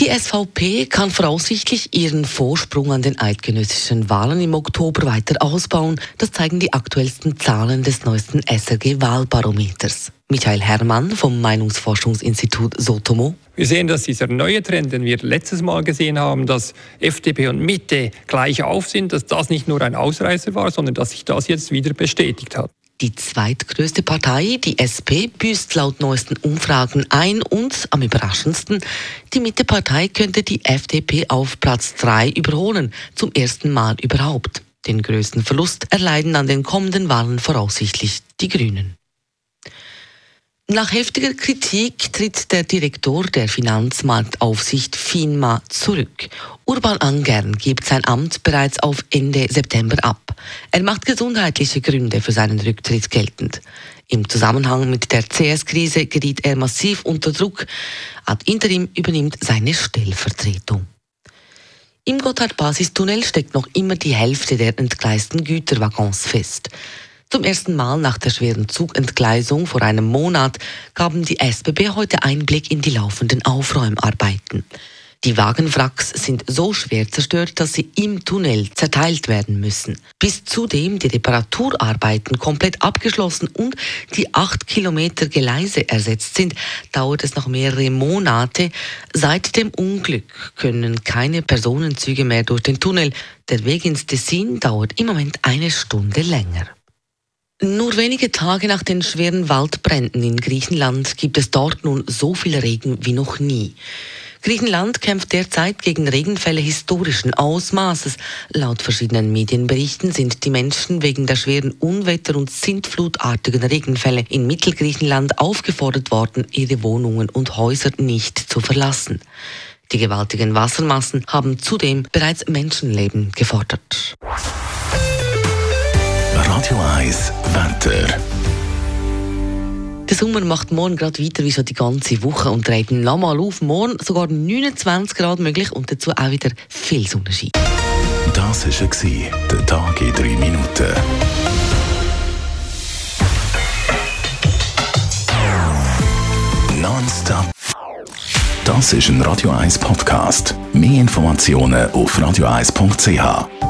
Die SVP kann voraussichtlich ihren Vorsprung an den eidgenössischen Wahlen im Oktober weiter ausbauen. Das zeigen die aktuellsten Zahlen des neuesten SRG-Wahlbarometers. Michael Herrmann vom Meinungsforschungsinstitut Sotomo. Wir sehen, dass dieser neue Trend, den wir letztes Mal gesehen haben, dass FDP und Mitte gleich auf sind, dass das nicht nur ein Ausreißer war, sondern dass sich das jetzt wieder bestätigt hat. Die zweitgrößte Partei, die SP, büßt laut neuesten Umfragen ein und am überraschendsten, die Mittepartei könnte die FDP auf Platz 3 überholen, zum ersten Mal überhaupt. Den größten Verlust erleiden an den kommenden Wahlen voraussichtlich die Grünen. Nach heftiger Kritik tritt der Direktor der Finanzmarktaufsicht FINMA zurück. Urban Angern gibt sein Amt bereits auf Ende September ab. Er macht gesundheitliche Gründe für seinen Rücktritt geltend. Im Zusammenhang mit der CS-Krise geriet er massiv unter Druck. Ad interim übernimmt seine Stellvertretung. Im Gotthard-Basistunnel steckt noch immer die Hälfte der entgleisten Güterwaggons fest. Zum ersten Mal nach der schweren Zugentgleisung vor einem Monat gaben die SBB heute Einblick in die laufenden Aufräumarbeiten. Die Wagenwracks sind so schwer zerstört, dass sie im Tunnel zerteilt werden müssen. Bis zudem die Reparaturarbeiten komplett abgeschlossen und die acht Kilometer Gleise ersetzt sind, dauert es noch mehrere Monate. Seit dem Unglück können keine Personenzüge mehr durch den Tunnel. Der Weg ins Tessin dauert im Moment eine Stunde länger. Nur wenige Tage nach den schweren Waldbränden in Griechenland gibt es dort nun so viel Regen wie noch nie. Griechenland kämpft derzeit gegen Regenfälle historischen Ausmaßes. Laut verschiedenen Medienberichten sind die Menschen wegen der schweren Unwetter und sintflutartigen Regenfälle in Mittelgriechenland aufgefordert worden, ihre Wohnungen und Häuser nicht zu verlassen. Die gewaltigen Wassermassen haben zudem bereits Menschenleben gefordert. Radio 1 Wetter. Der Sommer macht morgen gerade weiter wie so die ganze Woche und dreht nochmal auf. Morgen sogar 29 Grad möglich und dazu auch wieder viel Sonnenschein. Das war der Tag in 3 Minuten. Nonstop. Das ist ein Radio 1 Podcast. Mehr Informationen auf radio1.ch.